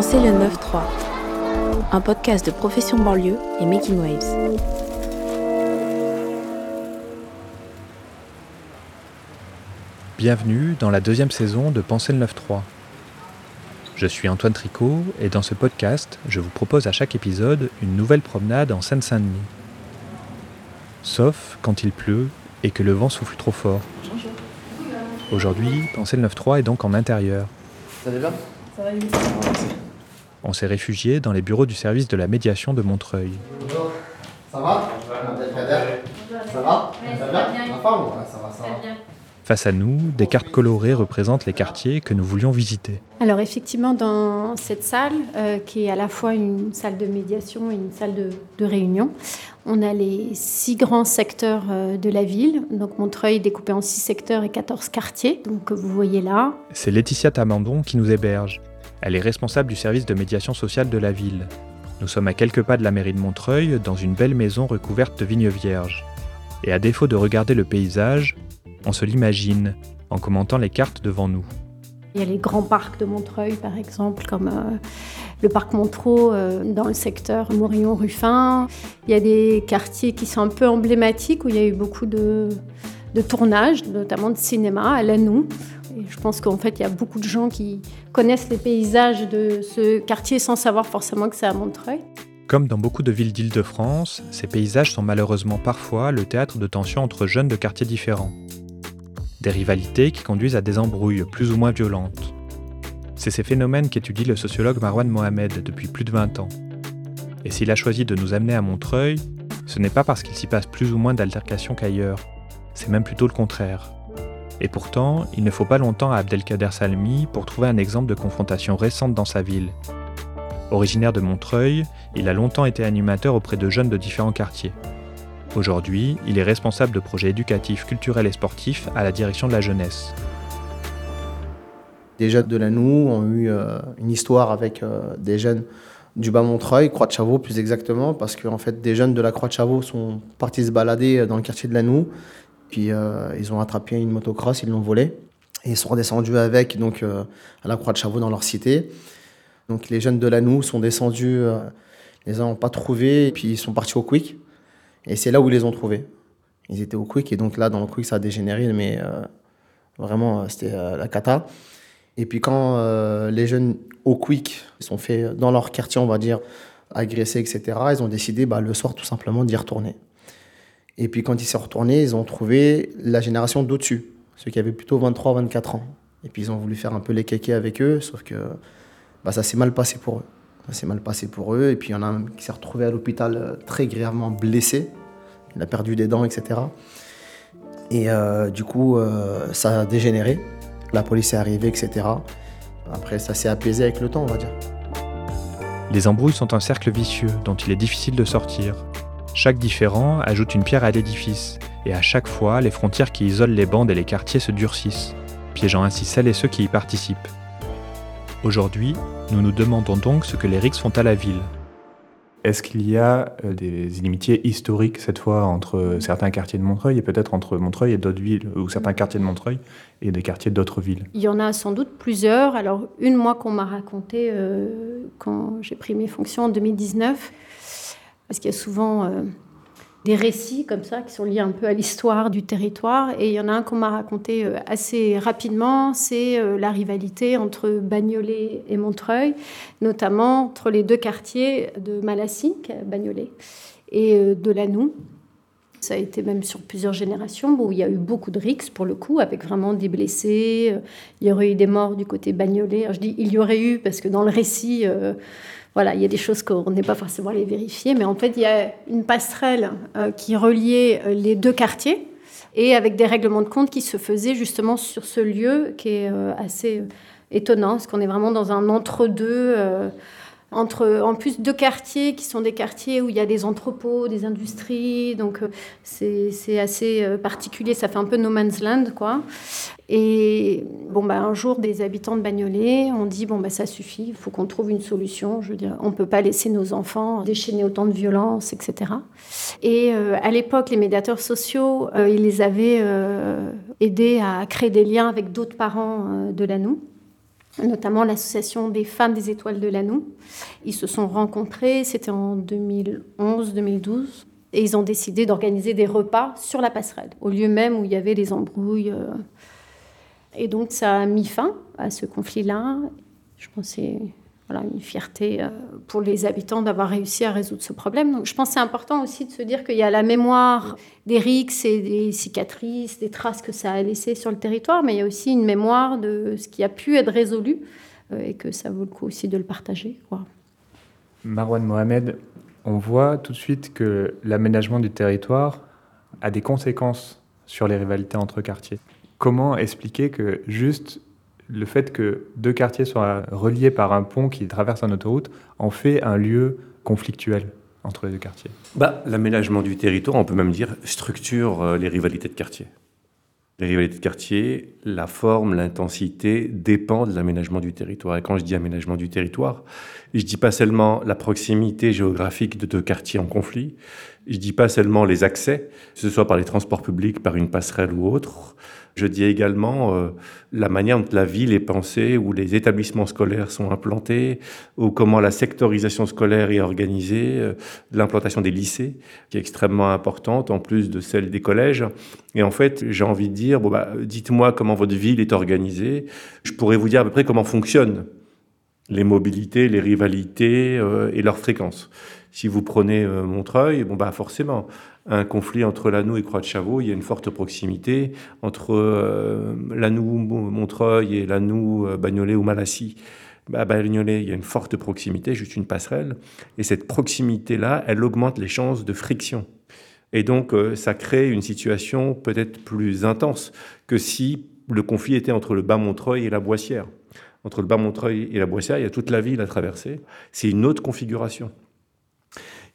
Pensez le 9-3, un podcast de Profession Banlieue et Making Waves. Bienvenue dans la deuxième saison de Pensez le 9-3. Je suis Antoine Tricot et dans ce podcast, je vous propose à chaque épisode une nouvelle promenade en Seine-Saint-Denis. Sauf quand il pleut et que le vent souffle trop fort. Aujourd'hui, Pensez le 9-3 est donc en intérieur. Ça va bien? Ça va, On s'est réfugié dans les bureaux du service de la médiation de Montreuil. Bonjour. Ça va? Ça va? Ça va bien Ma femme Ouais, ça va, ça va. Face à nous, des cartes colorées représentent les quartiers que nous voulions visiter. Alors effectivement, dans cette salle, euh, qui est à la fois une salle de médiation et une salle de, de réunion, on a les six grands secteurs euh, de la ville. Donc Montreuil découpé en six secteurs et 14 quartiers, donc que vous voyez là. C'est Laetitia Tamandon qui nous héberge. Elle est responsable du service de médiation sociale de la ville. Nous sommes à quelques pas de la mairie de Montreuil, dans une belle maison recouverte de vignes vierges. Et à défaut de regarder le paysage, on se l'imagine en commentant les cartes devant nous. Il y a les grands parcs de Montreuil, par exemple, comme euh, le parc Montreux euh, dans le secteur Morillon-Ruffin. Il y a des quartiers qui sont un peu emblématiques où il y a eu beaucoup de, tournages, notamment de cinéma, à Lannou. Je pense qu'en fait, il y a beaucoup de gens qui connaissent les paysages de ce quartier sans savoir forcément que c'est à Montreuil. Comme dans beaucoup de villes d'Île-de-France, ces paysages sont malheureusement parfois le théâtre de tensions entre jeunes de quartiers différents. Des rivalités qui conduisent à des embrouilles plus ou moins violentes. C'est ces phénomènes qu'étudie le sociologue Marwan Mohamed depuis plus de 20 ans. Et s'il a choisi de nous amener à Montreuil, ce n'est pas parce qu'il s'y passe plus ou moins d'altercations qu'ailleurs, c'est même plutôt le contraire. Et pourtant, il ne faut pas longtemps à Abdelkader Salmi pour trouver un exemple de confrontation récente dans sa ville. Originaire de Montreuil, il a longtemps été animateur auprès de jeunes de différents quartiers. Aujourd'hui, il est responsable de projets éducatifs, culturels et sportifs à la direction de la jeunesse. Des jeunes de Lanou ont eu euh, une histoire avec euh, des jeunes du Bas-Montreuil, Croix de Chavaux plus exactement, parce que fait, des jeunes de la Croix de Chavaux sont partis se balader dans le quartier de Lanou, puis euh, ils ont attrapé une motocross, ils l'ont volée, et ils sont redescendus avec donc, euh, à la Croix de Chavaux dans leur cité. Donc les jeunes de Lanou sont descendus, euh, les n'ont pas trouvé, et puis ils sont partis au Quick, et c'est là où ils les ont trouvés. Ils étaient au Quick, et donc là, dans le Quick, ça a dégénéré, mais vraiment, c'était la cata. Et puis quand les jeunes au Quick sont fait dans leur quartier, on va dire, agresser, etc., ils ont décidé bah, le soir tout simplement d'y retourner. Et puis quand ils sont retournés, ils ont trouvé la génération d'au-dessus, ceux qui avaient plutôt 23-24 ans. Et puis ils ont voulu faire un peu les kékés avec eux, sauf que bah, ça s'est mal passé pour eux. Ça s'est mal passé pour eux. Et puis il y en a un qui s'est retrouvé à l'hôpital euh, très grièvement blessé. Il a perdu des dents, etc. Et euh, du coup, euh, ça a dégénéré. La police est arrivée, etc. Après, ça s'est apaisé avec le temps, on va dire. Les embrouilles sont un cercle vicieux dont il est difficile de sortir. Chaque différend ajoute une pierre à l'édifice, et à chaque fois, les frontières qui isolent les bandes et les quartiers se durcissent, piégeant ainsi celles et ceux qui y participent. Aujourd'hui, nous nous demandons donc ce que les RICS font à la ville. Est-ce qu'il y a euh, des inimitiés historiques cette fois entre certains quartiers de Montreuil et peut-être entre Montreuil et d'autres villes, ou certains quartiers de Montreuil et des quartiers d'autres villes? Il y en a sans doute plusieurs. Alors, une, moi, qu'on m'a racontée euh, quand j'ai pris mes fonctions en 2019, parce qu'il y a souvent euh, des récits comme ça qui sont liés un peu à l'histoire du territoire. Et il y en a un qu'on m'a raconté euh, assez rapidement, c'est euh, la rivalité entre Bagnolet et Montreuil, notamment entre les deux quartiers de Malassic, Bagnolet, et de Lanou. Ça a été même sur plusieurs générations où il y a eu beaucoup de rixes pour le coup, avec vraiment des blessés. Il y aurait eu des morts du côté Bagnolet. Alors, je dis il y aurait eu parce que dans le récit, voilà, il y a des choses qu'on n'est pas forcément allé vérifier, mais en fait, il y a une passerelle euh, qui reliait euh, les deux quartiers et avec des règlements de compte qui se faisaient justement sur ce lieu qui est euh, assez étonnant, parce qu'on est vraiment dans un entre-deux. Entre en plus deux quartiers qui sont des quartiers où il y a des entrepôts, des industries, donc euh, c'est assez euh, particulier, ça fait un peu no man's land quoi. Et bon bah un jour des habitants de Bagnolet ont dit bon bah ça suffit, il faut qu'on trouve une solution. Je veux dire, on peut pas laisser nos enfants déchaîner autant de violence, etc. Et euh, à l'époque, les médiateurs sociaux, ils les avaient aidés à créer des liens avec d'autres parents de l'ANOU. Notamment l'association des femmes des étoiles de l'Anou. Ils se sont rencontrés, c'était en 2011-2012, et ils ont décidé d'organiser des repas sur la passerelle, au lieu même où il y avait les embrouilles. euh. Et donc ça a mis fin à ce conflit-là. Je c'est voilà, une fierté euh, pour les habitants d'avoir réussi à résoudre ce problème. Donc je pense que c'est important aussi de se dire qu'il y a la mémoire des rixes et des cicatrices, des traces que ça a laissées sur le territoire, mais il y a aussi une mémoire de ce qui a pu être résolu euh, et que ça vaut le coup aussi de le partager. Quoi. Marwan Mohamed, on voit tout de suite que l'aménagement du territoire a des conséquences sur les rivalités entre quartiers. Comment expliquer que juste le fait que deux quartiers soient reliés par un pont qui traverse une autoroute en fait un lieu conflictuel entre les deux quartiers bah, L'aménagement du territoire, on peut même dire, structure euh, les rivalités de quartier. Les rivalités de quartier, la forme, l'intensité dépendent de l'aménagement du territoire. Et quand je dis aménagement du territoire, je ne dis pas seulement la proximité géographique de deux quartiers en conflit, je ne dis pas seulement les accès, que ce soit par les transports publics, par une passerelle ou autre. Je dis également euh, la manière dont la ville est pensée, où les établissements scolaires sont implantés, ou comment la sectorisation scolaire est organisée, euh, l'implantation des lycées, qui est extrêmement importante, en plus de celle des collèges. Et en fait, j'ai envie de dire, bah, dites-moi comment votre ville est organisée. Je pourrais vous dire à peu près comment fonctionnent les mobilités, les rivalités euh, et leurs fréquences. Si vous prenez euh, Montreuil, bon bah forcément, un conflit entre Lannou et Croix-de-Chavaux, il y a une forte proximité entre euh, Lannou, Montreuil et Lannou, euh, Bagnolet ou Malassis. Bah, à il y a une forte proximité, juste une passerelle. Et cette proximité-là, elle augmente les chances de friction. Et donc, euh, ça crée une situation peut-être plus intense que si le conflit était entre le Bas-Montreuil et la Boissière. Entre le Bas-Montreuil et la Boissière, il y a toute la ville à traverser. C'est une autre configuration.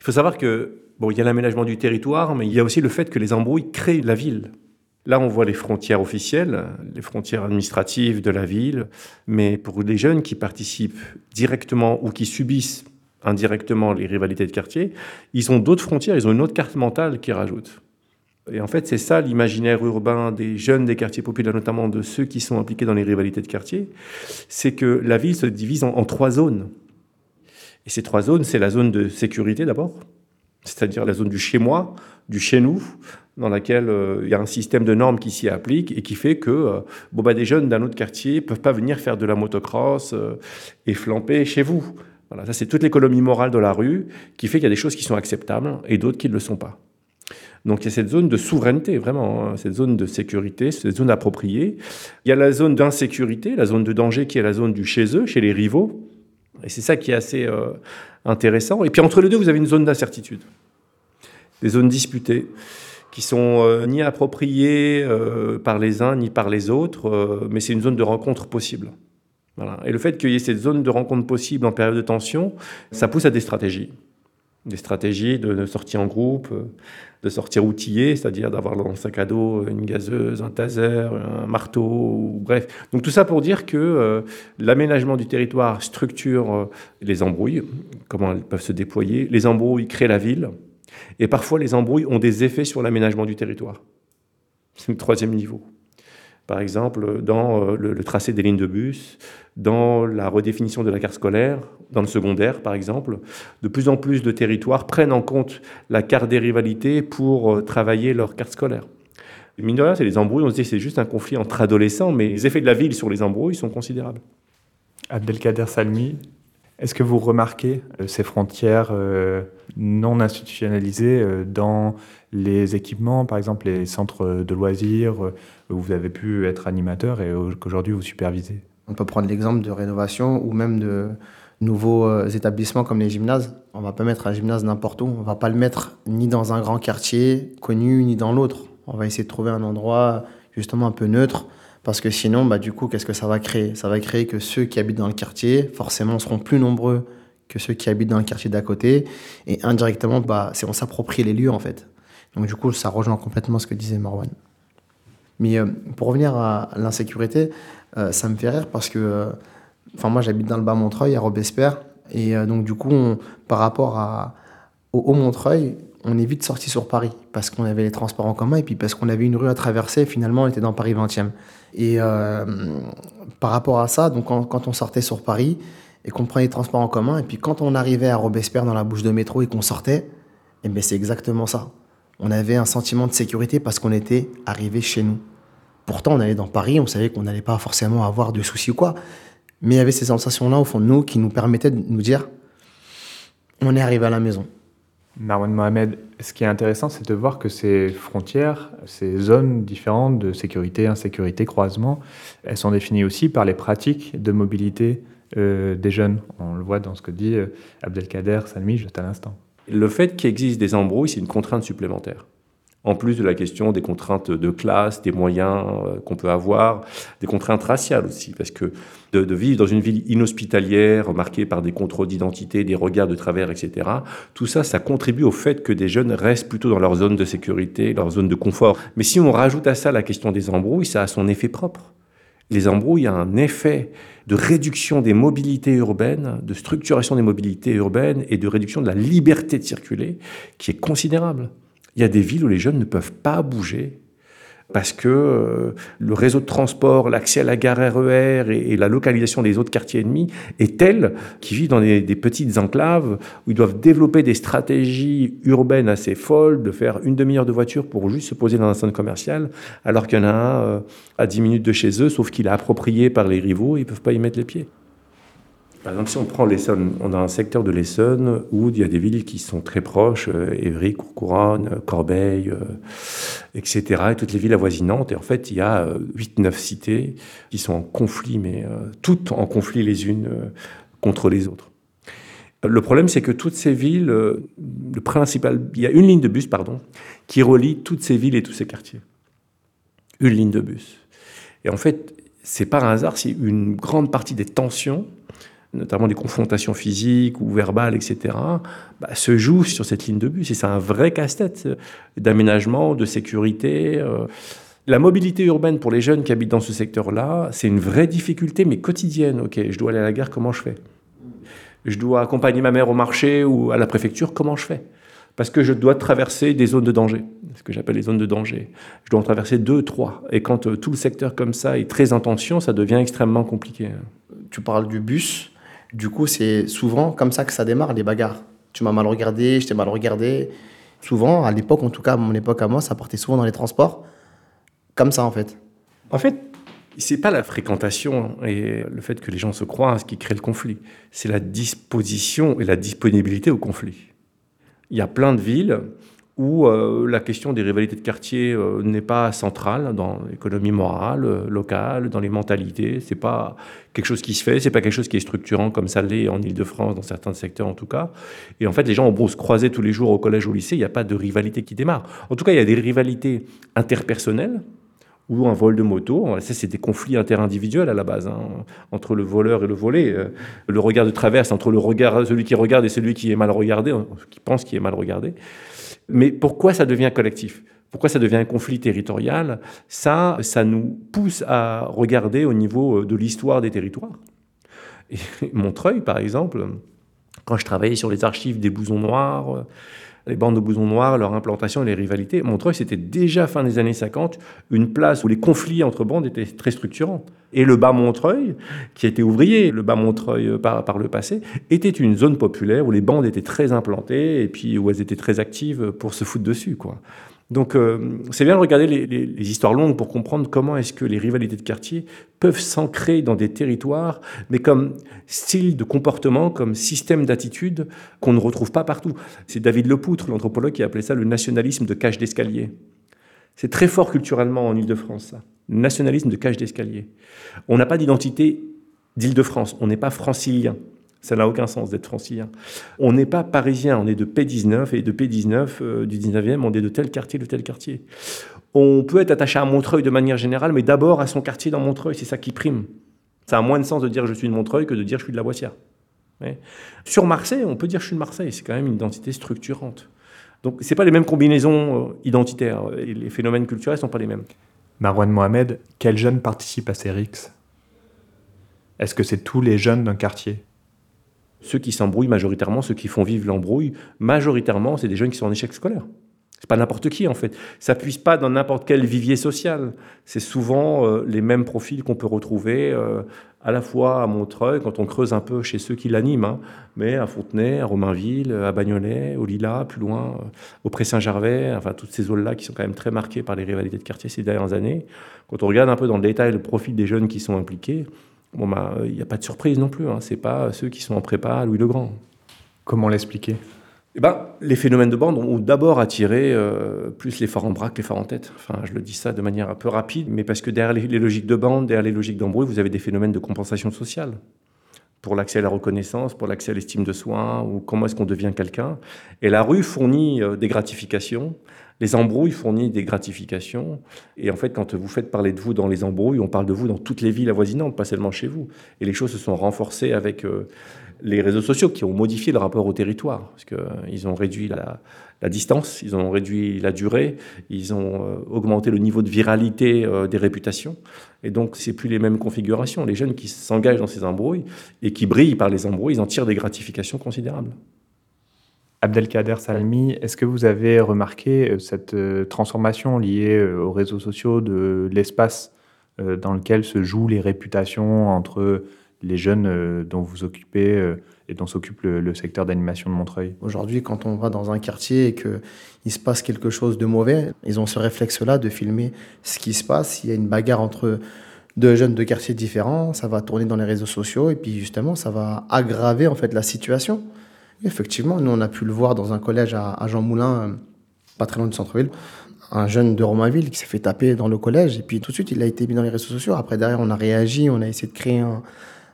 Il faut savoir que bon, il y a l'aménagement du territoire, mais il y a aussi le fait que les embrouilles créent la ville. Là, on voit les frontières officielles, les frontières administratives de la ville, mais pour les jeunes qui participent directement ou qui subissent indirectement les rivalités de quartier, ils ont d'autres frontières, ils ont une autre carte mentale qui rajoute. Et en fait, c'est ça l'imaginaire urbain des jeunes des quartiers populaires, notamment de ceux qui sont impliqués dans les rivalités de quartier, c'est que la ville se divise en, en trois zones. Et ces trois zones, c'est la zone de sécurité d'abord, c'est-à-dire la zone du chez moi, du chez nous, dans laquelle euh, il y a un système de normes qui s'y applique et qui fait que euh, bon, bah, des jeunes d'un autre quartier peuvent pas venir faire de la motocross euh, et flamper chez vous. Voilà, ça c'est toute l'économie morale de la rue qui fait qu'il y a des choses qui sont acceptables et d'autres qui ne le sont pas. Donc il y a cette zone de souveraineté, vraiment, hein, cette zone de sécurité, cette zone appropriée. Il y a la zone d'insécurité, la zone de danger qui est la zone du chez eux, chez les rivaux. Et c'est ça qui est assez euh, intéressant. Et puis entre les deux, vous avez une zone d'incertitude, des zones disputées qui sont euh, ni appropriées euh, par les uns ni par les autres, mais c'est une zone de rencontre possible. Et le fait qu'il y ait cette zone de rencontre possible en période de tension, ça pousse à des stratégies. Des stratégies de, de sortie en groupe, euh, de sortir outillé, c'est-à-dire d'avoir dans le sac à dos une gazeuse, un taser, un marteau, bref. Donc tout ça pour dire que euh, l'aménagement du territoire structure euh, les embrouilles, comment elles peuvent se déployer. Les embrouilles créent la ville, et parfois les embrouilles ont des effets sur l'aménagement du territoire. C'est le troisième niveau. Par exemple, dans euh, le, tracé des lignes de bus, dans la redéfinition de la carte scolaire, dans le secondaire par exemple, de plus en plus de territoires prennent en compte la carte des rivalités pour euh, travailler leur carte scolaire. Mine de rien, c'est les embrouilles, on se dit que c'est juste un conflit entre adolescents, mais les effets de la ville sur les embrouilles sont considérables. Abdelkader Salmi, est-ce que vous remarquez euh, ces frontières non institutionnalisées euh, dans les équipements, par exemple les centres de loisirs, euh, où vous avez pu être animateur et au- qu'aujourd'hui vous supervisez On peut prendre l'exemple de rénovation ou même de nouveaux euh, établissements comme les gymnases. On va pas mettre un gymnase n'importe où. On va pas le mettre ni dans un grand quartier connu ni dans l'autre. On va essayer de trouver un endroit justement un peu neutre parce que sinon, bah, du coup, qu'est-ce que ça va créer? Ça va créer que ceux qui habitent dans le quartier, forcément, seront plus nombreux que ceux qui habitent dans le quartier d'à côté. Et indirectement, bah, on s'approprie les lieux en fait. Donc du coup, ça rejoint complètement ce que disait Marwan. Mais euh, pour revenir à l'insécurité, euh, ça me fait rire parce que, euh, enfin moi j'habite dans le bas Montreuil, à Robespierre, et donc du coup, par rapport à, au Haut Montreuil, on est vite sorti sur Paris parce qu'on avait les transports en commun et puis parce qu'on avait une rue à traverser. Finalement, on était dans Paris 20e. Et par rapport à ça, donc quand, on sortait sur Paris et qu'on prenait les transports en commun, et puis quand on arrivait à Robespierre dans la bouche de métro et qu'on sortait, eh ben c'est exactement ça. On avait un sentiment de sécurité parce qu'on était arrivé chez nous. Pourtant, on allait dans Paris, on savait qu'on n'allait pas forcément avoir de soucis ou quoi. Mais il y avait ces sensations-là au fond de nous qui nous permettaient de nous dire on est arrivé à la maison. Marwan Mohamed, ce qui est intéressant, c'est de voir que ces frontières, ces zones différentes de sécurité, insécurité, croisement, elles sont définies aussi par les pratiques de mobilité euh, des jeunes. On le voit dans ce que dit euh, Abdelkader Salmi juste à l'instant. Le fait qu'il existe des embrouilles, c'est une contrainte supplémentaire en plus de la question des contraintes de classe, des moyens euh, qu'on peut avoir, des contraintes raciales aussi, parce que de, vivre dans une ville inhospitalière, marquée par des contrôles d'identité, des regards de travers, etc., tout ça, ça contribue au fait que des jeunes restent plutôt dans leur zone de sécurité, leur zone de confort. Mais si on rajoute à ça la question des embrouilles, ça a son effet propre. Les embrouilles ont un effet de réduction des mobilités urbaines, de structuration des mobilités urbaines et de réduction de la liberté de circuler qui est considérable. Il y a des villes où les jeunes ne peuvent pas bouger parce que euh, le réseau de transport, l'accès à la gare RER e et, la localisation des autres quartiers ennemis est tel qu'ils vivent dans des, petites enclaves où ils doivent développer des stratégies urbaines assez folles, de faire une demi-heure de voiture pour juste se poser dans un centre commercial, alors qu'il y en a un euh, à 10 minutes de chez eux, sauf qu'il est approprié par les rivaux, ils ne peuvent pas y mettre les pieds. Par exemple, si on prend l'Essonne, on a un secteur de l'Essonne où il y a des villes qui sont très proches, euh, Évry, Courcouronne, Corbeil, euh, etc., et toutes les villes avoisinantes. Et en fait, il y a 8-9 euh, cités qui sont en conflit, mais toutes en conflit les unes contre les autres. Le problème, c'est que toutes ces villes, le principal, il y a une ligne de bus, pardon, qui relie toutes ces villes et tous ces quartiers. Une ligne de bus. Et en fait, c'est par hasard si une grande partie des tensions notamment des confrontations physiques ou verbales, etc., bah, se jouent sur cette ligne de bus. Et c'est un vrai casse-tête d'aménagement, de sécurité. Euh. La mobilité urbaine pour les jeunes qui habitent dans ce secteur-là, c'est une vraie difficulté, mais quotidienne. Ok, je dois aller à la gare, comment je fais? Je dois accompagner ma mère au marché ou à la préfecture, comment je fais? Parce que je dois traverser des zones de danger, ce que j'appelle les zones de danger. Je dois en traverser deux, trois. Et quand euh, tout le secteur comme ça est très en tension, ça devient extrêmement compliqué. Tu parles du bus. Du coup, c'est souvent comme ça que ça démarre, les bagarres. Tu m'as mal regardé, je t'ai mal regardé. Souvent, à l'époque, en tout cas, à mon époque à moi, ça partait souvent dans les transports. Comme ça, en fait. En fait, c'est pas la fréquentation et le fait que les gens se croisent qui crée le conflit. C'est la disposition et la disponibilité au conflit. Il y a plein de villes où euh, la question des rivalités de quartier euh, n'est pas centrale dans l'économie morale euh, locale, dans les mentalités. C'est pas quelque chose qui se fait, c'est pas quelque chose qui est structurant comme ça l'est en Ile-de-France, dans certains secteurs en tout cas. Et en fait, les gens ont se croiser tous les jours au collège ou au lycée, il n'y a pas de rivalité qui démarre. En tout cas, il y a des rivalités interpersonnelles ou un vol de moto. C'est des conflits interindividuels à la base, hein, entre le voleur et le volé. Le regard de traverse entre le regard, celui qui regarde et celui qui est mal regardé, qui pense qu'il est mal regardé. Mais pourquoi ça devient collectif? Pourquoi ça devient un conflit territorial? Ça, ça nous pousse à regarder au niveau euh, de l'histoire des territoires. Montreuil, par exemple, quand je travaillais sur les archives des blousons noirs, les bandes de blousons noirs, leur implantation et les rivalités, Montreuil, c'était déjà fin des années 50 une place où les conflits entre bandes étaient très structurants. Et le bas Montreuil, qui était ouvrier, le bas Montreuil par, par le passé, était une zone populaire où les bandes étaient très implantées et puis où elles étaient très actives pour se foutre dessus, quoi. Donc euh, c'est bien de regarder les, histoires longues pour comprendre comment est-ce que les rivalités de quartier peuvent s'ancrer dans des territoires, mais comme style de comportement, comme système d'attitude qu'on ne retrouve pas partout. C'est David Lepoutre, l'anthropologue, qui a appelé ça le nationalisme de cage d'escalier. C'est très fort culturellement en Ile-de-France, ça. Nationalisme de cage d'escalier. On n'a pas d'identité d'Île-de-France, on n'est pas francilien. Ça n'a aucun sens d'être francilien. On n'est pas parisien, on est de P19 et de P19 euh, du 19e, on est de tel quartier, de tel quartier. On peut être attaché à Montreuil de manière générale, mais d'abord à son quartier dans Montreuil, c'est ça qui prime. Ça a moins de sens de dire je suis de Montreuil que de dire je suis de la Boissière. Sur Marseille, on peut dire je suis de Marseille, c'est quand même une identité structurante. Donc ce pas les mêmes combinaisons euh, identitaires, et les phénomènes culturels ne sont pas les mêmes. Marwan Mohamed, quels jeunes participent à ces RIX Est-ce que c'est tous les jeunes d'un quartier? Ceux qui s'embrouillent majoritairement, ceux qui font vivre l'embrouille, majoritairement, c'est des jeunes qui sont en échec scolaire. C'est pas n'importe qui en fait. Ça puise pas dans n'importe quel vivier social. C'est souvent euh, les mêmes profils qu'on peut retrouver euh, à la fois à Montreuil, quand on creuse un peu chez ceux qui l'animent, hein, mais à Fontenay, à Romainville, à Bagnolet, au Lila, plus loin, euh, au Pré-Saint-Gervais, enfin toutes ces zones-là qui sont quand même très marquées par les rivalités de quartier ces dernières années. Quand on regarde un peu dans le détail le profil des jeunes qui sont impliqués, bon bah il n'y a pas de surprise non plus. Hein. C'est pas ceux qui sont en prépa à Louis le Grand. Comment l'expliquer? Eh ben, les phénomènes de bande ont d'abord attiré euh, plus les forts en braque, les forts en tête. Enfin, je le dis ça de manière un peu rapide, mais parce que derrière les, logiques de bande, derrière les logiques d'embrouille, vous avez des phénomènes de compensation sociale. Pour l'accès à la reconnaissance, pour l'accès à l'estime de soi, ou comment est-ce qu'on devient quelqu'un. Et la rue fournit euh, des gratifications, les embrouilles fournissent des gratifications. Et en fait, quand vous faites parler de vous dans les embrouilles, on parle de vous dans toutes les villes avoisinantes, pas seulement chez vous. Et les choses se sont renforcées avec euh, les réseaux sociaux qui ont modifié le rapport au territoire, parce qu'ils ont réduit la, distance, ils ont réduit la durée, ils ont euh, augmenté le niveau de viralité euh, des réputations. Et donc, c'est plus les mêmes configurations. Les jeunes qui s'engagent dans ces embrouilles et qui brillent par les embrouilles, ils en tirent des gratifications considérables. Abdelkader Salmi, est-ce que vous avez remarqué euh, cette transformation liée aux réseaux sociaux de l'espace dans lequel se jouent les réputations entre les jeunes euh, dont vous occupez euh, et dont s'occupe le, secteur d'animation de Montreuil Aujourd'hui, quand on va dans un quartier et qu'il se passe quelque chose de mauvais, ils ont ce réflexe-là de filmer ce qui se passe. Il y a une bagarre entre deux jeunes de quartiers différents, ça va tourner dans les réseaux sociaux et puis justement, ça va aggraver en fait la situation. effectivement, nous, on a pu le voir dans un collège à, Jean Moulin, euh, pas très loin du centre-ville un jeune de Romainville qui s'est fait taper dans le collège et puis tout de suite il a été mis dans les réseaux sociaux. Après derrière on a réagi, on a essayé de créer un,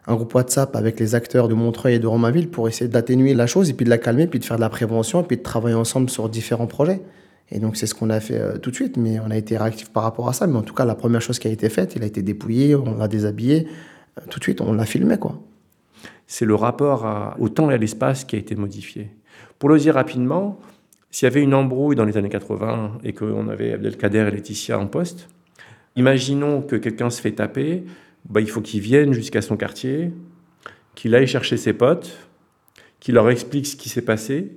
un groupe WhatsApp avec les acteurs de Montreuil et de Romainville pour essayer d'atténuer la chose et puis de la calmer, puis de faire de la prévention et puis de travailler ensemble sur différents projets. Et donc c'est ce qu'on a fait euh, tout de suite, mais on a été réactif par rapport à ça. Mais en tout cas, la première chose qui a été faite, il a été dépouillé, on l'a déshabillé. Euh, tout de suite, on l'a filmé. quoi. C'est le rapport au temps et à l'espace qui a été modifié. Pour le dire rapidement, s'il y avait une embrouille dans les années 80 et qu'on avait Abdelkader et Laetitia en poste, imaginons que quelqu'un se fait taper, bah, il faut qu'il vienne jusqu'à son quartier, qu'il aille chercher ses potes, qu'il leur explique ce qui s'est passé,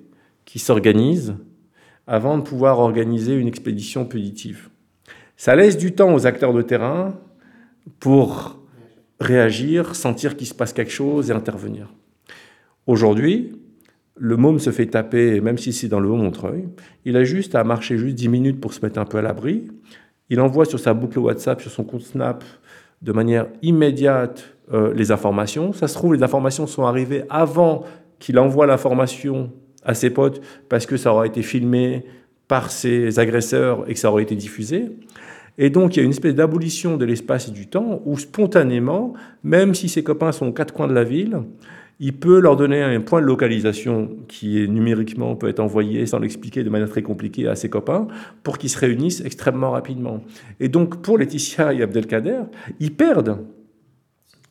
qu'il s'organise, avant de pouvoir organiser une expédition punitive. Ça laisse du temps aux acteurs de terrain pour réagir, sentir qu'il se passe quelque chose et intervenir. Aujourd'hui, le môme se fait taper, même si c'est dans le Haut-Montreuil. Il a juste à marcher juste 10 minutes pour se mettre un peu à l'abri. Il envoie sur sa boucle WhatsApp, sur son compte Snap, de manière immédiate euh, les informations. Ça se trouve, les informations sont arrivées avant qu'il envoie l'information à ses potes parce que ça aura été filmé par ses agresseurs et que ça aurait été diffusé. Et donc, il y a une espèce d'abolition de l'espace et du temps où, spontanément, même si ses copains sont aux quatre coins de la ville, il peut leur donner un point de localisation qui est numériquement peut être envoyé sans l'expliquer de manière très compliquée à ses copains pour qu'ils se réunissent extrêmement rapidement. Et donc pour Laetitia et Abdelkader, ils perdent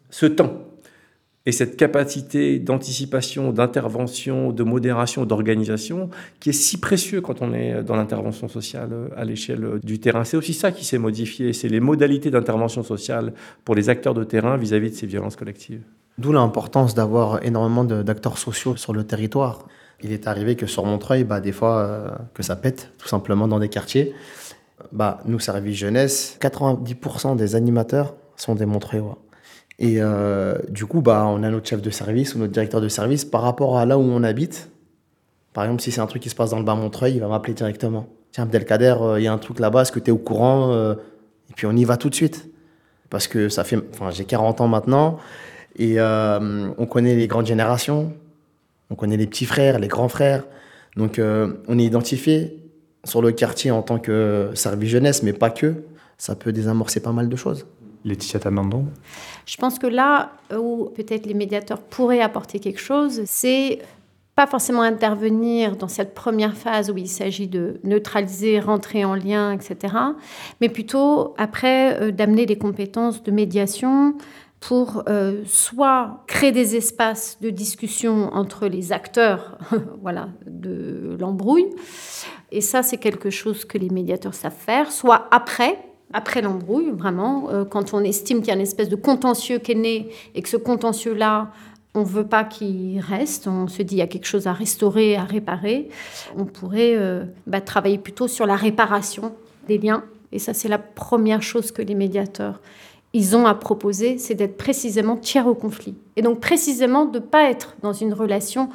ce temps et cette capacité d'anticipation, d'intervention, de modération, d'organisation qui est si précieux quand on est dans l'intervention sociale à l'échelle du terrain. C'est aussi ça qui s'est modifié, c'est les modalités d'intervention sociale pour les acteurs de terrain vis-à-vis -vis de ces violences collectives. D'où l'importance d'avoir énormément d'acteurs sociaux sur le territoire. Il est arrivé que sur Montreuil, bah, des fois, euh, que ça pète, tout simplement dans des quartiers. Bah, nous, Service Jeunesse, 90% des animateurs sont des Montreuillois. Et euh, du coup, bah, on a notre chef de service ou notre directeur de service par rapport à là où on habite. Par exemple, si c'est un truc qui se passe dans le bas Montreuil, il va m'appeler directement. Tiens, Abdelkader, euh, il y a un truc là-bas, est-ce que tu es au courant Et puis on y va tout de suite. Parce que ça fait. Enfin, j'ai 40 ans maintenant. Et euh, on connaît les grandes générations, on connaît les petits frères, les grands frères. Donc euh, on est identifié sur le quartier en tant que service jeunesse, mais pas que. Ça peut désamorcer pas mal de choses. Laetitia Tamandon Je pense que là où peut-être les médiateurs pourraient apporter quelque chose, c'est pas forcément intervenir dans cette première phase où il s'agit de neutraliser, rentrer en lien, etc., mais plutôt après euh, d'amener des compétences de médiation, pour euh, soit créer des espaces de discussion entre les acteurs voilà, de l'embrouille, et ça c'est quelque chose que les médiateurs savent faire, soit après, après l'embrouille, vraiment, euh, quand on estime qu'il y a une espèce de contentieux qui est né et que ce contentieux-là on ne veut pas qu'il reste. On se dit il y a quelque chose à restaurer, à réparer. On pourrait euh, bah, travailler plutôt sur la réparation des liens. Et ça, c'est la première chose que les médiateurs ils ont à proposer, c'est d'être précisément tiers au conflit. Et donc précisément de ne pas être dans une relation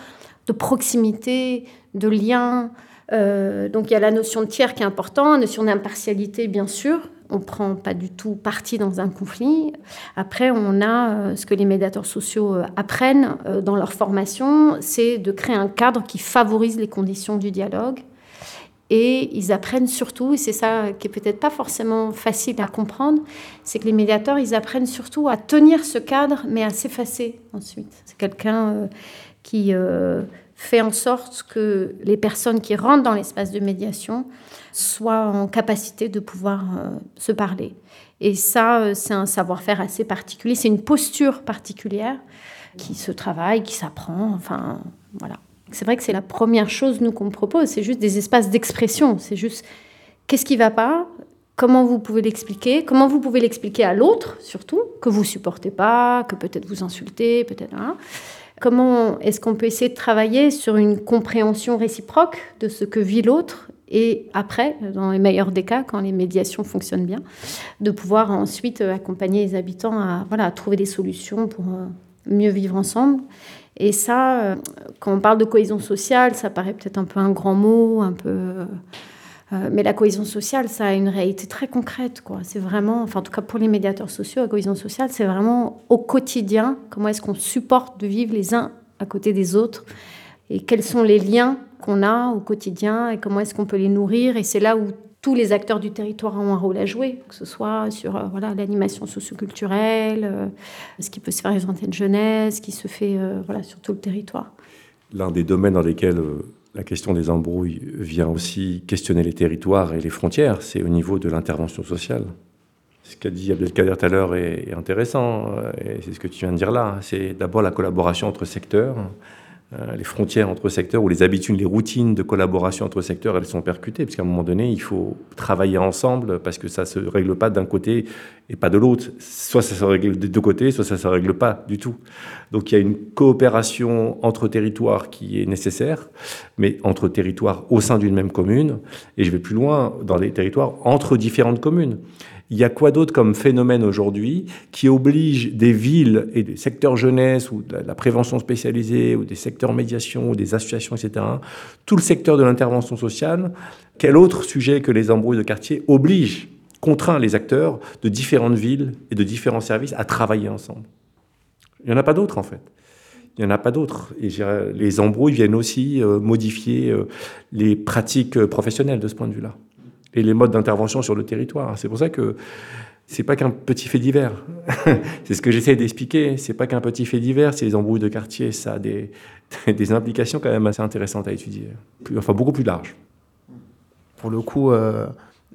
de proximité, de lien. Euh, donc il y a la notion de tiers qui est importante, la notion d'impartialité bien sûr. On ne prend pas du tout parti dans un conflit. Après, on a euh, ce que les médiateurs sociaux euh, apprennent dans leur formation, c'est de créer un cadre qui favorise les conditions du dialogue. Et ils apprennent surtout, et c'est ça qui est peut-être pas forcément facile à comprendre, c'est que les médiateurs, ils apprennent surtout à tenir ce cadre, mais à s'effacer ensuite. C'est quelqu'un qui euh, fait en sorte que les personnes qui rentrent dans l'espace de médiation soient en capacité de pouvoir euh, se parler. Et ça, euh, c'est un savoir-faire assez particulier, c'est une posture particulière qui se travaille, qui s'apprend, enfin voilà. C'est vrai que c'est la première chose nous qu'on propose, c'est juste des espaces d'expression, c'est juste qu'est-ce qui va pas, comment vous pouvez l'expliquer, comment vous pouvez l'expliquer à l'autre surtout, que vous supportez pas, que peut-être vous insultez, peut-être. Hein? Comment est-ce qu'on peut essayer de travailler sur une compréhension réciproque de ce que vit l'autre et après, dans les meilleurs des cas, quand les médiations fonctionnent bien, de pouvoir ensuite accompagner les habitants à, voilà, à trouver des solutions pour euh, mieux vivre ensemble. Et ça, euh, quand on parle de cohésion sociale, ça paraît peut-être un peu un grand mot, un peu euh, euh, mais la cohésion sociale, ça a une réalité très concrète. Quoi. C'est vraiment, enfin, en tout cas pour les médiateurs sociaux, la cohésion sociale, c'est vraiment au quotidien, comment est-ce qu'on supporte de vivre les uns à côté des autres et quels sont les liens qu'on a au quotidien et comment est-ce qu'on peut les nourrir. Et c'est là où tous les acteurs du territoire ont un rôle à jouer, que ce soit sur euh, voilà, l'animation socioculturelle, euh, ce qui peut se faire les antennes jeunesse, ce qui se fait voilà, sur tout le territoire. L'un des domaines dans lesquels la question des embrouilles vient aussi questionner les territoires et les frontières, c'est au niveau de l'intervention sociale. Ce qu'a dit Abdelkader tout à l'heure est, intéressant, euh, c'est ce que tu viens de dire là. C'est d'abord la collaboration entre secteurs, euh, les frontières entre secteurs ou les habitudes, les routines de collaboration entre secteurs, elles sont percutées, parce qu'à un moment donné, il faut travailler ensemble, parce que ça ne se règle pas d'un côté et pas de l'autre. Soit ça se règle des deux côtés, soit ça ne se règle pas du tout. Donc il y a une coopération entre territoires qui est nécessaire, mais entre territoires au sein d'une même commune, et je vais plus loin, dans les territoires entre différentes communes. Il y a quoi d'autre comme phénomène aujourd'hui qui oblige des villes et des secteurs jeunesse ou de la prévention spécialisée ou des secteurs médiation ou des associations, etc., tout le secteur de l'intervention sociale, quel autre sujet que les embrouilles de quartier oblige, contraint les acteurs de différentes villes et de différents services à travailler ensemble? Il n'y en a pas d'autres en fait. Il n'y en a pas d'autres. Et les embrouilles viennent aussi euh, modifier euh, les pratiques professionnelles de ce point de vue-là et les modes d'intervention sur le territoire. C'est pour ça que c'est pas qu'un petit fait divers. c'est ce que j'essaie d'expliquer. C'est pas qu'un petit fait divers. C'est les embrouilles de quartier. Ça a des, implications quand même assez intéressantes à étudier. Enfin, beaucoup plus larges. Pour le coup, euh,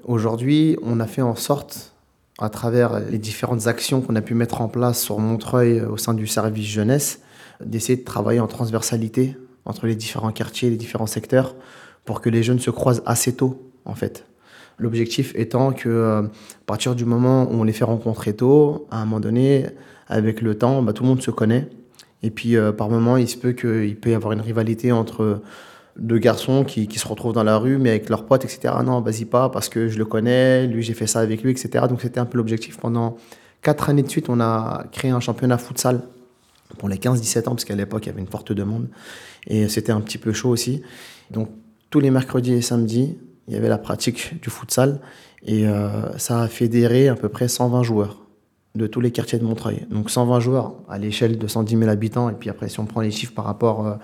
aujourd'hui, on a fait en sorte, à travers les différentes actions qu'on a pu mettre en place sur Montreuil euh, au sein du service jeunesse, d'essayer de travailler en transversalité entre les différents quartiers, les différents secteurs, pour que les jeunes se croisent assez tôt, en fait. L'objectif étant que, euh, partir du moment où on les fait rencontrer tôt, à un moment donné, avec le temps, bah, tout le monde se connaît. Et puis, euh, par moment, il se peut qu'il peut y avoir une rivalité entre deux garçons qui, qui, se retrouvent dans la rue, mais avec leurs potes, etc. Non, vas-y pas, parce que je le connais, lui, j'ai fait ça avec lui, etc. Donc, c'était un peu l'objectif. Pendant quatre années de suite, on a créé un championnat futsal pour les 15-17 ans, parce qu'à l'époque, il y avait une forte demande. Et c'était un petit peu chaud aussi. Donc, tous les mercredis et samedis, il y avait la pratique du futsal et euh, ça a fédéré à peu près 120 joueurs de tous les quartiers de Montreuil. Donc 120 joueurs à l'échelle de 110 000 habitants. Et puis après, si on prend les chiffres par rapport euh,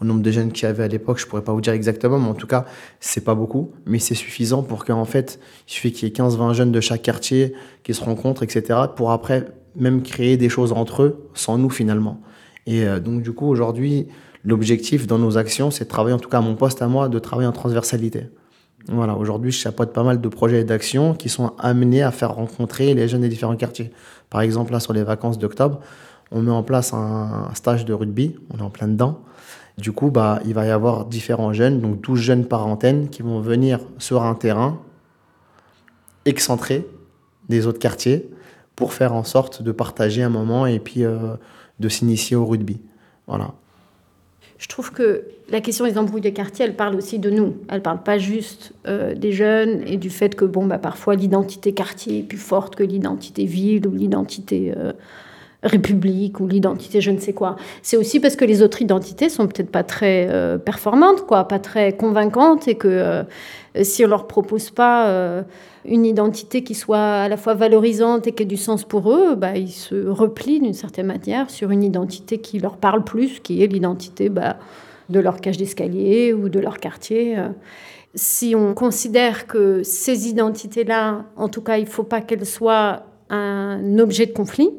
au nombre de jeunes qu'il y avait à l'époque, je pourrais pas vous dire exactement, mais en tout cas, c'est pas beaucoup, mais c'est suffisant pour qu'en fait, il suffit qu'il y ait 15-20 jeunes de chaque quartier qui se rencontrent, etc., pour après même créer des choses entre eux, sans nous finalement. Et euh, donc du coup, aujourd'hui, l'objectif dans nos actions, c'est de travailler, en tout cas à mon poste à moi, de travailler en transversalité. Voilà, aujourd'hui, je chapeaute pas mal de projets et d'actions qui sont amenés à faire rencontrer les jeunes des différents quartiers. Par exemple, là, sur les vacances d'octobre, on met en place un stage de rugby, on est en plein dedans. Du coup, bah, il va y avoir différents jeunes, donc 12 jeunes par antenne, qui vont venir sur un terrain excentré des autres quartiers pour faire en sorte de partager un moment et puis euh, de s'initier au rugby. Voilà. Je trouve que la question des embrouilles de quartier, elle parle aussi de nous. Elle parle pas juste euh, des jeunes et du fait que bon, bah, parfois l'identité quartier est plus forte que l'identité ville ou l'identité euh, république ou l'identité je ne sais quoi. C'est aussi parce que les autres identités sont peut-être pas très euh, performantes, quoi, pas très convaincantes et que si on leur propose pas une identité qui soit à la fois valorisante et qui ait du sens pour eux, bah, ils se replient d'une certaine manière sur une identité qui leur parle plus, qui est l'identité bah, de leur cage d'escalier ou de leur quartier. Si on considère que ces identités-là, en tout cas, il ne faut pas qu'elles soient un objet de conflit,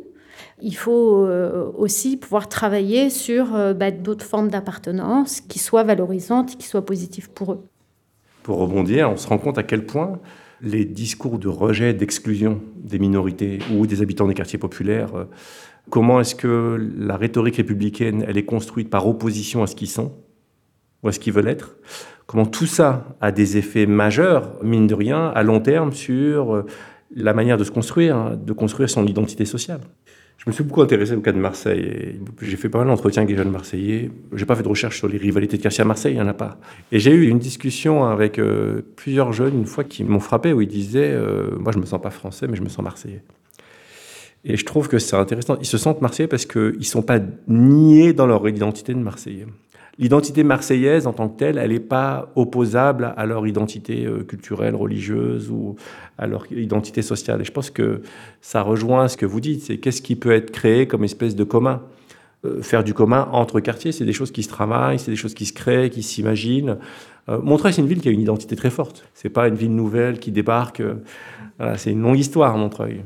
il faut euh, aussi pouvoir travailler sur euh, bah, d'autres formes d'appartenance qui soient valorisantes, qui soient positives pour eux. Pour rebondir, on se rend compte à quel point les discours de rejet, d'exclusion des minorités ou des habitants des quartiers populaires, euh, comment est-ce que la rhétorique républicaine, elle est construite par opposition à ce qu'ils sont ou à ce qu'ils veulent être? Comment tout ça a des effets majeurs, mine de rien, à long terme sur la manière de se construire, hein, de construire son identité sociale? Je me suis beaucoup intéressé au cas de Marseille. J'ai fait pas mal d'entretiens avec des jeunes Marseillais. J'ai pas fait de recherche sur les rivalités de quartier à Marseille, il n'y en a pas. Et j'ai eu une discussion avec euh, plusieurs jeunes une fois qui m'ont frappé où ils disaient euh, Moi, je me sens pas français, mais je me sens Marseillais. Et je trouve que c'est intéressant. Ils se sentent Marseillais parce qu'ils ne sont pas niés dans leur identité de Marseillais l'identité marseillaise en tant que telle, elle n'est pas opposable à leur identité euh, culturelle, religieuse ou à leur identité sociale. Et je pense que ça rejoint ce que vous dites, c'est qu'est-ce qui peut être créé comme espèce de commun? Euh, Faire du commun entre quartiers, c'est des choses qui se travaillent, c'est des choses qui se créent, qui s'imaginent. Euh, Montreuil, c'est une ville qui a une identité très forte. C'est pas une ville nouvelle qui débarque. c'est une longue histoire, Montreuil.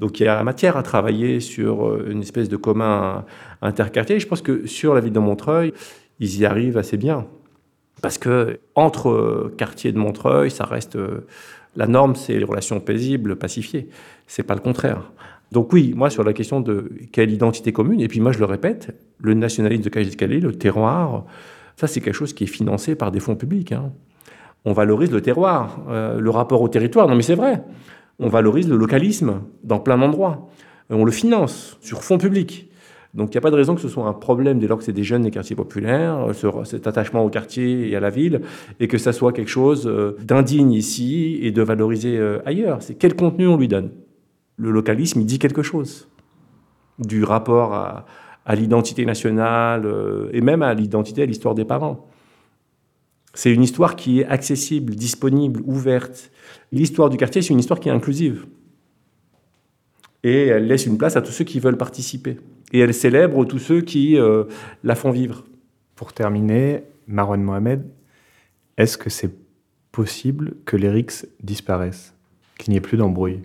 Donc il y a matière à travailler sur une espèce de commun interquartier. Je pense que sur la ville de Montreuil, ils y arrivent assez bien. Parce que entre euh, quartiers de Montreuil, ça reste euh, la norme, c'est les relations paisibles, pacifiées. C'est pas le contraire. Donc oui, moi sur la question de quelle identité commune, et puis moi je le répète, le nationalisme de d'Escalier, le terroir, ça c'est quelque chose qui est financé par des fonds publics. Hein. On valorise le terroir, euh, le rapport au territoire, non mais c'est vrai. On valorise le localisme dans plein d'endroits. On le finance sur fonds publics. Donc il n'y a pas de raison que ce soit un problème dès lors que c'est des jeunes des quartiers populaires, euh, cet attachement au quartier et à la ville, et que ça soit quelque chose euh, d'indigne ici et de valorisé euh, ailleurs. C'est quel contenu on lui donne? Le localisme, il dit quelque chose du rapport à, l'identité nationale et même à l'identité, à l'histoire des parents. C'est une histoire qui est accessible, disponible, ouverte. L'histoire du quartier, c'est une histoire qui est inclusive. Et elle laisse une place à tous ceux qui veulent participer et elle célèbre tous ceux qui euh, la font vivre. Pour terminer, Marwan Mohamed, est-ce que c'est possible que les RICS disparaissent, qu'il n'y ait plus d'embrouille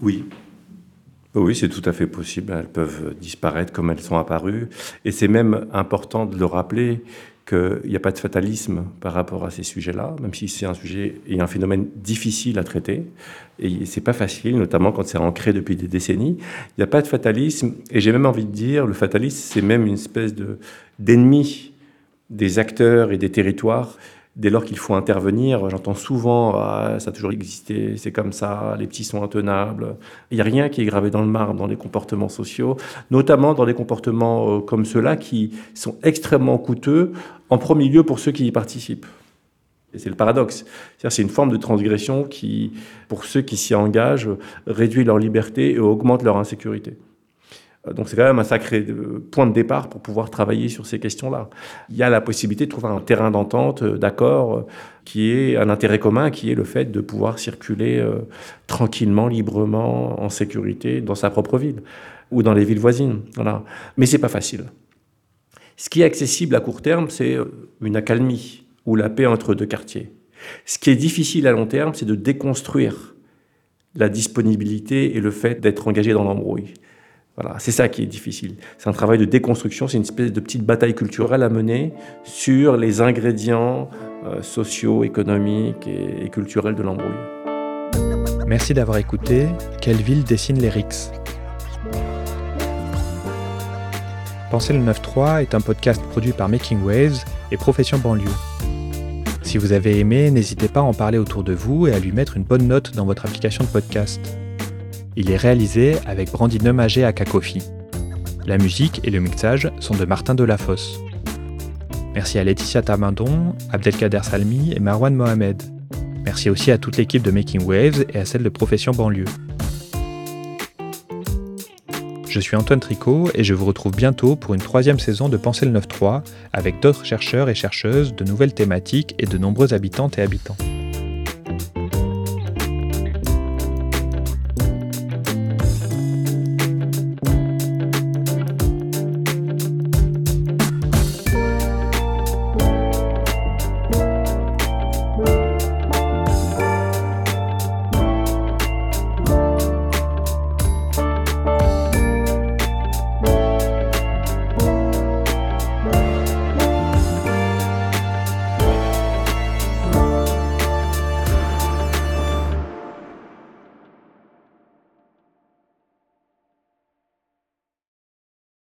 Oui. Oui, c'est tout à fait possible. Elles peuvent disparaître comme elles sont apparues. Et c'est même important de le rappeler qu'il n'y a pas de fatalisme par rapport à ces sujets-là, même si c'est un sujet et un phénomène difficile à traiter. Et c'est pas facile, notamment quand c'est ancré depuis des décennies. Il n'y a pas de fatalisme. Et j'ai même envie de dire, le fatalisme, c'est même une espèce de, d'ennemi des acteurs et des territoires dès lors qu'il faut intervenir, j'entends souvent ah, ça a toujours existé, c'est comme ça, les petits sont intenables. Il n'y a rien qui est gravé dans le marbre dans les comportements sociaux, notamment dans les comportements euh, comme ceux-là qui sont extrêmement coûteux, en premier lieu pour ceux qui y participent. C'est le paradoxe. C'est une forme de transgression qui, pour ceux qui s'y engagent, réduit leur liberté et augmente leur insécurité. Euh, donc c'est quand même un sacré euh, point de départ pour pouvoir travailler sur ces questions-là. Il y a la possibilité de trouver un terrain d'entente, euh, d'accord, qui est un intérêt commun, qui est le fait de pouvoir circuler tranquillement, librement, en sécurité dans sa propre ville ou dans les villes voisines. Voilà. Mais c'est pas facile. Ce qui est accessible à court terme, c'est une accalmie ou la paix entre deux quartiers. Ce qui est difficile à long terme, c'est de déconstruire la disponibilité et le fait d'être engagé dans l'embrouille. Voilà, c'est ça qui est difficile. C'est un travail de déconstruction, c'est une espèce de petite bataille culturelle à mener sur les ingrédients euh, sociaux, économiques et, culturels de l'embrouille. Merci d'avoir écouté Quelle ville dessine les RICS Penser le 9.3 est un podcast produit par Making Waves et Profession Banlieue. Si vous avez aimé, n'hésitez pas à en parler autour de vous et à lui mettre une bonne note dans votre application de podcast. Il est réalisé avec Brandine Nemagé à Kakofi. La musique et le mixage sont de Martin Delafosse. Merci à Laetitia Tamindon, Abdelkader Salmi et Marwan Mohamed. Merci aussi à toute l'équipe de Making Waves et à celle de Profession Banlieue. Je suis Antoine Tricot et je vous retrouve bientôt pour une troisième saison de Penser le 9.3 avec d'autres chercheurs et chercheuses, de nouvelles thématiques et de nombreux habitantes et habitants.